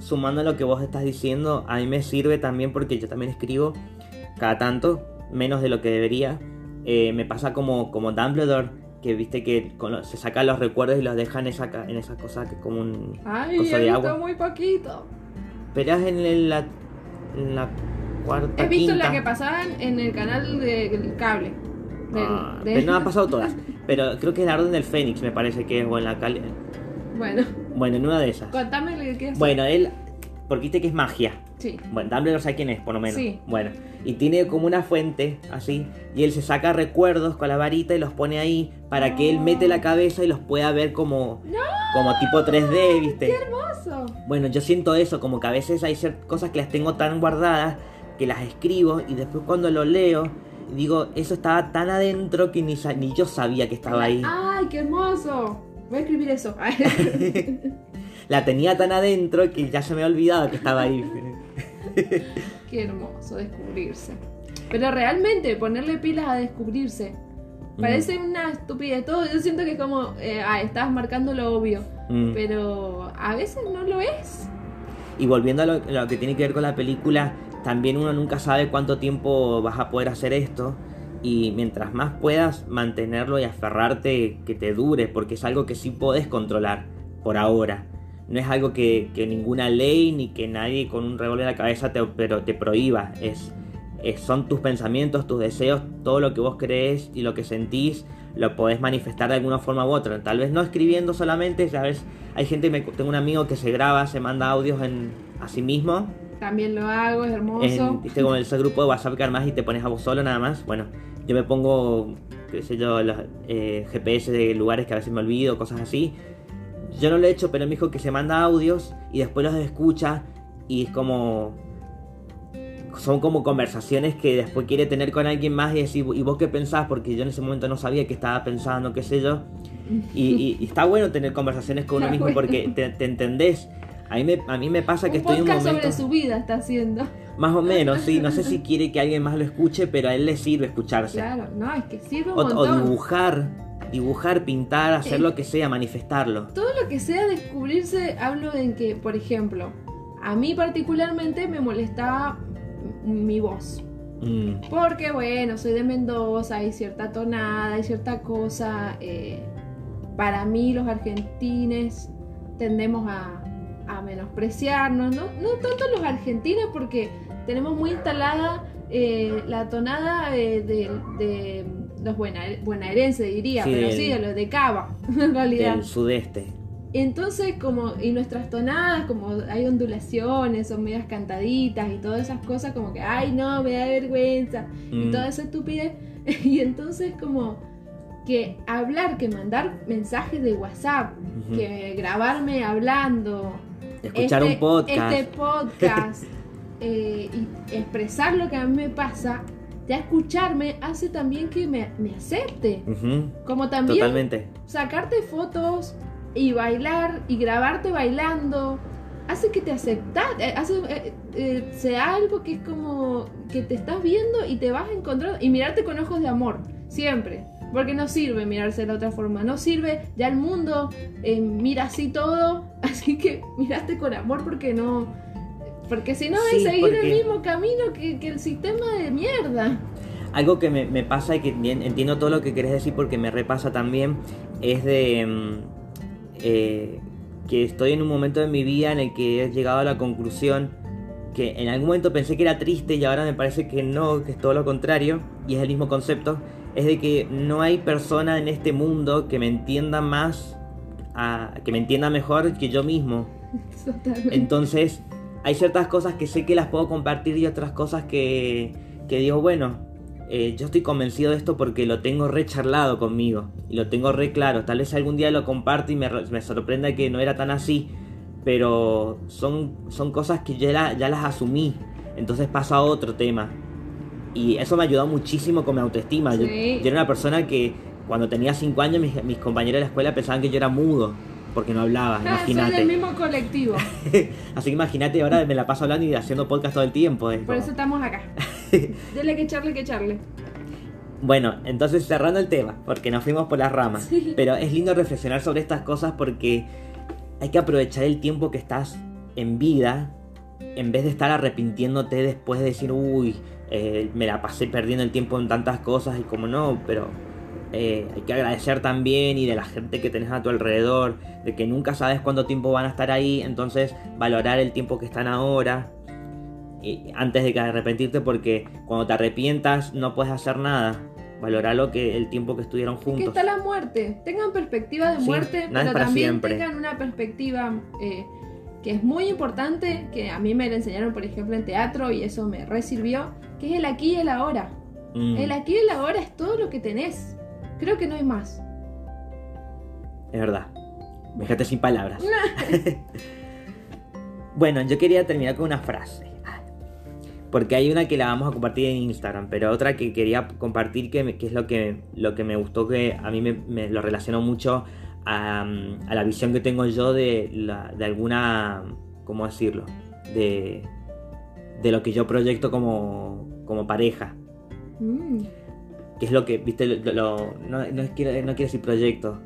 sumando a lo que vos estás diciendo, a mí me sirve también porque yo también escribo cada tanto, menos de lo que debería. Eh, me pasa como, como Dumbledore, que viste que con se sacan los recuerdos y los dejan en esa, en esa cosa que es como un... Ay, Cosa he de visto agua. muy poquito. Pero es en la, en la cuarta, He visto quinta. la que pasaban en el canal del cable. Del- Ah, pero no han pasado todas. Pero creo que es la Orden del Fénix, me parece que es, o en la Bueno, Bueno, en una de esas. contame lo que quieras. Bueno, él, porque viste que es magia. Sí. Bueno, Dumbledore sabe quién es, por lo menos. Sí. Bueno, y tiene como una fuente, así, y él se saca recuerdos con la varita y los pone ahí para que él No. mete la cabeza y los pueda ver como, como tipo 3D, ¿viste? Hermoso. Bueno, yo siento eso, como que a veces hay ciertas cosas que las tengo tan guardadas que las escribo y después cuando lo leo digo, eso estaba tan adentro que ni, ni yo sabía que estaba ahí. Ay, qué hermoso. Voy a escribir eso. La tenía tan adentro que ya se me había olvidado que estaba ahí. Qué hermoso descubrirse. Pero realmente ponerle pilas a descubrirse. Parece una estupidez todo. Yo siento que es como, eh, ah, estás marcando lo obvio. Mm. Pero a veces no lo es. Y volviendo a lo, a lo que tiene que ver con la película, también uno nunca sabe cuánto tiempo vas a poder hacer esto. Y mientras más puedas mantenerlo y aferrarte, que te dure, porque es algo que sí podés controlar por ahora. No es algo que, que ninguna ley ni que nadie con un revólver en la cabeza te, pero te prohíba. Es, es- son tus pensamientos, tus deseos, todo lo que vos crees y lo que sentís lo podés manifestar de alguna forma u otra. Tal vez no escribiendo solamente, ¿sabes? Hay gente, me- tengo un amigo que se graba, se manda audios en, a sí mismo. También lo hago, es hermoso. En, viste como ese grupo de WhatsApp que armás y te pones a vos solo nada más. Bueno, yo me pongo, qué sé yo, los eh, GPS de lugares que a veces me olvido, cosas así. Yo no lo he hecho, pero me dijo que se manda audios y después los escucha y es como... son como conversaciones que después quiere tener con alguien más y decir, ¿y vos qué pensás? Porque yo en ese momento no sabía qué estaba pensando, qué sé yo. Y, y- y está bueno tener conversaciones con uno Está mismo bueno. porque te, te entendés. A mí, me, a mí me pasa que un estoy en un momento... sobre su vida está haciendo. Más o menos, sí. No sé si quiere que alguien más lo escuche, pero a él le sirve escucharse. Claro, no, es que sirve un O, o dibujar, dibujar, pintar, hacer Eh. lo que sea, manifestarlo. Todo lo que sea descubrirse, hablo en que, por ejemplo, a mí particularmente me molestaba mi voz. Mm, Porque, bueno, soy de Mendoza, hay cierta tonada, hay cierta cosa. eh, para mí, los argentines tendemos a, a menospreciarnos, ¿no? No tanto los argentinos, porque tenemos muy instalada eh, la tonada eh, de, de los bonaerenses, diría, Sí, pero del- sí, de los de Cava, en realidad. del sudeste. Entonces, como, y nuestras tonadas, como hay ondulaciones, son medias cantaditas y todas esas cosas, como que, ay, no, me da vergüenza, y Mm, toda esa estupidez. Y entonces, como que hablar, que mandar mensajes de WhatsApp, que grabarme hablando, Escuchar este- un podcast. Este podcast, eh, y expresar lo que a mí me pasa, ya escucharme hace también que me, me acepte. Como también Totalmente. sacarte fotos y bailar y grabarte bailando hace que te aceptas, eh, hace eh, eh, sea algo que es como que te estás viendo y te vas a encontrar y mirarte con ojos de amor, siempre. Porque no sirve mirarse de la otra forma, no sirve, ya el mundo eh, mira así todo, así que miraste con amor porque no, porque si no Sí, es seguir el mismo camino que, que el sistema de mierda. Algo que me, me pasa y que entiendo todo lo que querés decir porque me repasa también es de mm, eh, que estoy en un momento de mi vida en el que he llegado a la conclusión que en algún momento pensé que era triste y ahora me parece que no, que es todo lo contrario y es el mismo concepto, es de que no hay persona en este mundo que me entienda más, a- que me entienda mejor que yo mismo. Totalmente. Entonces, hay ciertas cosas que sé que las puedo compartir y otras cosas que, que digo, bueno, eh, yo estoy convencido de esto porque lo tengo re charlado conmigo y lo tengo re claro. Tal vez algún día lo comparto y me, re- me sorprenda que no era tan así, pero son, son cosas que ya, la- ya las asumí. Entonces paso a otro tema. Y eso me ayudó muchísimo con mi autoestima. Yo, Sí. yo era una persona que cuando tenía 5 años mis, mis compañeros de la escuela pensaban que yo era mudo porque no hablaba, Ah, soy imagínate. del mismo colectivo, Así que imagínate, ahora me la paso hablando y haciendo podcast todo el tiempo. es por como- eso estamos acá. Dele que echarle, que echarle. Bueno, entonces cerrando el tema, porque nos fuimos por las ramas. Sí. Pero es lindo reflexionar sobre estas cosas porque hay que aprovechar el tiempo que estás en vida en vez de estar arrepintiéndote después de decir, uy, eh, me la pasé perdiendo el tiempo en tantas cosas y como no, pero eh, hay que agradecer también y de la gente que tenés a tu alrededor, de que nunca sabes cuánto tiempo van a estar ahí, entonces valorar el tiempo que están ahora y antes de que arrepentirte porque cuando te arrepientas no puedes hacer nada. Valorar lo que el tiempo que estuvieron Que juntos. está la muerte. Tengan perspectiva de Sí, muerte, pero también siempre. tengan una perspectiva eh, que es muy importante, que a mí me la enseñaron, por ejemplo, en teatro y eso me resirvió, que es el aquí y el ahora. Mm, El aquí y el ahora es todo lo que tenés. Creo que no hay más. Es verdad. Me dejaste sin palabras. bueno, yo quería terminar con una frase. Porque hay una que la vamos a compartir en Instagram, pero otra que quería compartir que, es lo que, lo que me gustó, que a mí me, me lo relacionó mucho a, a la visión que tengo yo de, la- de alguna, ¿cómo decirlo? De, de lo que yo proyecto como, como pareja. Mm, Que es lo que, viste, lo, lo- no, no, quiero, no quiero decir proyecto.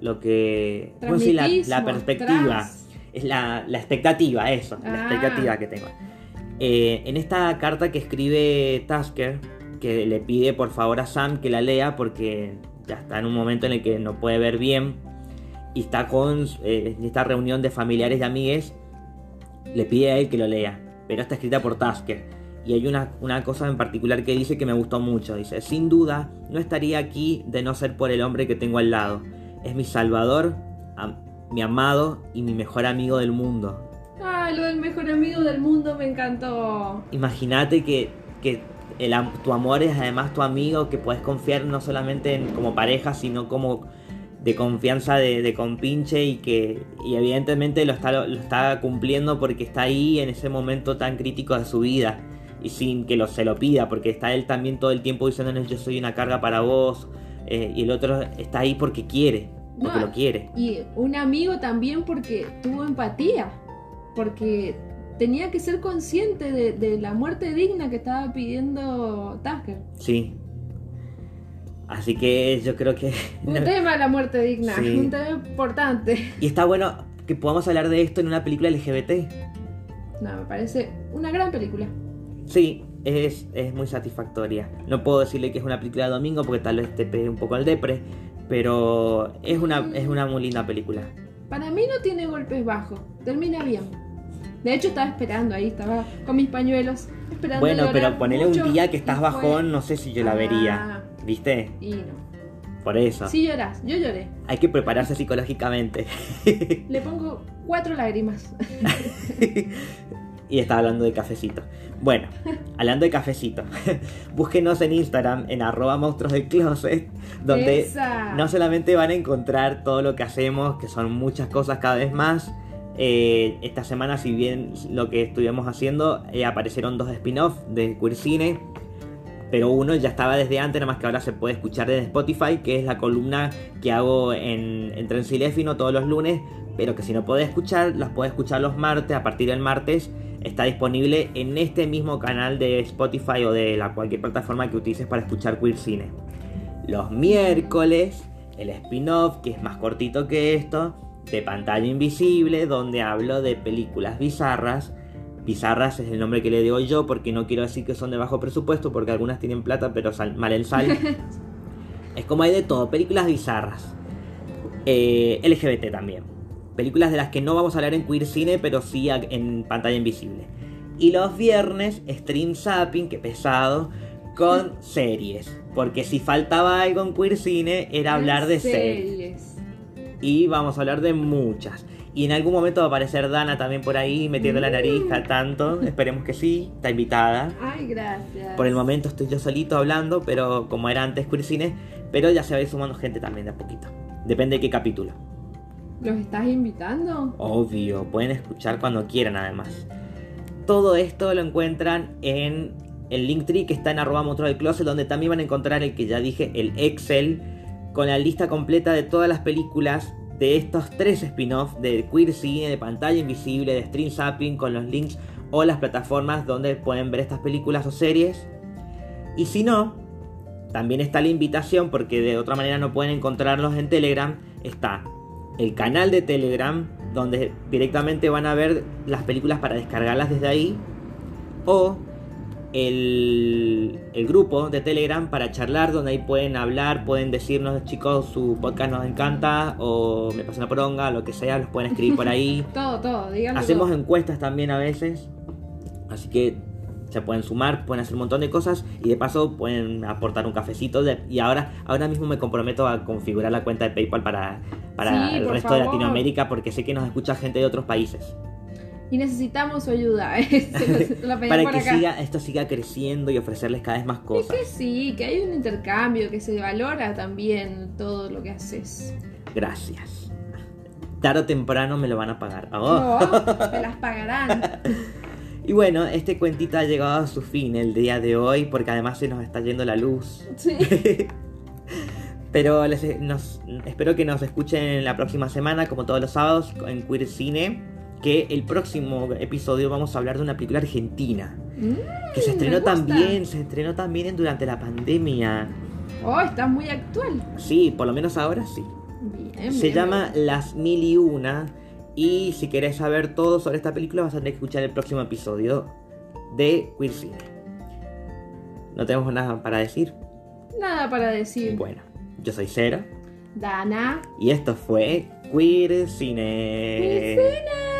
Lo que... ¿Cómo decir? La, perspectiva. Es la, la expectativa, eso. La Ah. expectativa que tengo. Eh, en esta carta que escribe Tasker, que le pide por favor a Sam que la lea porque ya está en un momento en el que no puede ver bien y está con eh, esta reunión de familiares y amigues, le pide a él que lo lea, pero está escrita por Tasker. Y hay una, una cosa en particular que dice que me gustó mucho. Dice, sin duda, no estaría aquí de no ser por el hombre que tengo al lado. Es mi salvador, am- mi amado y mi mejor amigo del mundo. Ay, lo del mejor amigo del mundo me encantó. Imagínate que, que el tu amor es además tu amigo, que puedes confiar no solamente en, como pareja, sino como de confianza de, de compinche y que y evidentemente lo está, lo está cumpliendo porque está ahí en ese momento tan crítico de su vida. y sin que lo, se lo pida, porque está él también todo el tiempo diciéndonos yo soy una carga para vos, eh, y el otro está ahí porque quiere, porque No, lo quiere. Y un amigo también porque tuvo empatía, porque tenía que ser consciente de, de la muerte digna que estaba pidiendo Tusker. Sí. Así que yo creo que... Un tema la muerte digna, Sí. un tema importante. Y está bueno que podamos hablar de esto en una película LGBT. No, me parece una gran película. Sí, es, es muy satisfactoria. No puedo decirle que es una película de domingo porque tal vez te pegue un poco al depre, pero es una, es una muy linda película. Para mí no tiene golpes bajos, termina bien. De hecho estaba esperando ahí, estaba con mis pañuelos, esperando Bueno, pero ponele mucho, un día que estás bajón, no sé si yo la Ah. vería. ¿Viste? Y no. Por eso. Sí llorás, yo lloré. Hay que prepararse psicológicamente. Le pongo cuatro lágrimas. y estaba hablando de cafecito. Bueno, hablando de cafecito, búsquenos en Instagram en arroba monstruos del closet, donde Esa. no solamente van a encontrar todo lo que hacemos, que son muchas cosas cada vez más. eh, esta semana, si bien lo que estuvimos haciendo, eh, aparecieron dos spin-off de Queer Cine. Pero uno ya estaba desde antes, nada más que ahora se puede escuchar desde Spotify, que es la columna que hago en, en Transiléfino todos los lunes. Pero que si no podés escuchar, las podés escuchar los martes. A partir del martes está disponible en este mismo canal de Spotify o de la cualquier plataforma que utilices para escuchar Queer Cine. Los miércoles, el spin-off, que es más cortito que esto, de pantalla invisible, donde hablo de películas bizarras. Bizarras es el nombre que le digo yo porque no quiero decir que son de bajo presupuesto, porque algunas tienen plata pero sal- mal en sal. es como hay de todo, películas bizarras. Eh, LGBT también. Películas de las que no vamos a hablar en Queer Cine, pero sí en pantalla invisible. Y los viernes, stream zapping, que pesado, con series. Porque si faltaba algo en Queer Cine, era hablar de series. Y vamos a hablar de muchas. Y en algún momento va a aparecer Dana también por ahí, metiendo la nariz a tanto. Esperemos que sí, está invitada. Ay, gracias. Por el momento estoy yo solito hablando, pero como era antes Cine, pero ya se va a ir sumando gente también de a poquito. Depende de qué capítulo. ¿Los estás invitando? Obvio, pueden escuchar cuando quieran además. Todo esto lo encuentran en el Linktree que está en arroba monstruo del closet, donde también van a encontrar el que ya dije, el Excel, con la lista completa de todas las películas de estos tres spin-offs de Queer Cine, de Pantalla Invisible, de Stream Zapping, con los links o las plataformas donde pueden ver estas películas o series. Y si no, también está la invitación, porque de otra manera no pueden encontrarlos en Telegram, está el canal de Telegram, donde directamente van a ver las películas para descargarlas desde ahí, o el, el grupo de Telegram para charlar, donde ahí pueden hablar, pueden decirnos, chicos, su podcast nos encanta, o me pasa una poronga, lo que sea, los pueden escribir por ahí. Todo, todo, díganlo. Hacemos todo. encuestas también a veces, así que se pueden sumar, pueden hacer un montón de cosas y de paso pueden aportar un cafecito. de- y ahora, ahora mismo me comprometo a configurar la cuenta de PayPal para, para Sí, el resto de. Latinoamérica porque sé que nos escucha gente de otros países. Y necesitamos su ayuda. lo pedí Para que acá. siga, esto siga creciendo y ofrecerles cada vez más cosas. que sí, que hay un intercambio, que se valora también todo lo que haces. Gracias. Tarde o temprano me lo van a pagar. Oh. No, me las pagarán. Y bueno, este cuentito ha llegado a su fin el día de hoy porque además se nos está yendo la luz. Sí. Pero les- nos- espero que nos escuchen la próxima semana, como todos los sábados, en Queer Cine. Que el próximo episodio vamos a hablar de una película argentina. Mm, Que se me estrenó también, se estrenó también durante la pandemia. Oh, está muy actual. Sí, por lo menos ahora sí. Bien, Se bien, llama Las Mil y Una. Y si querés saber todo sobre esta película, vas a tener que escuchar el próximo episodio de Queer Cine. No tenemos nada para decir. Nada para decir. Bueno, yo soy Cero. Dana. Y esto fue Queer Cine. ¡Cine!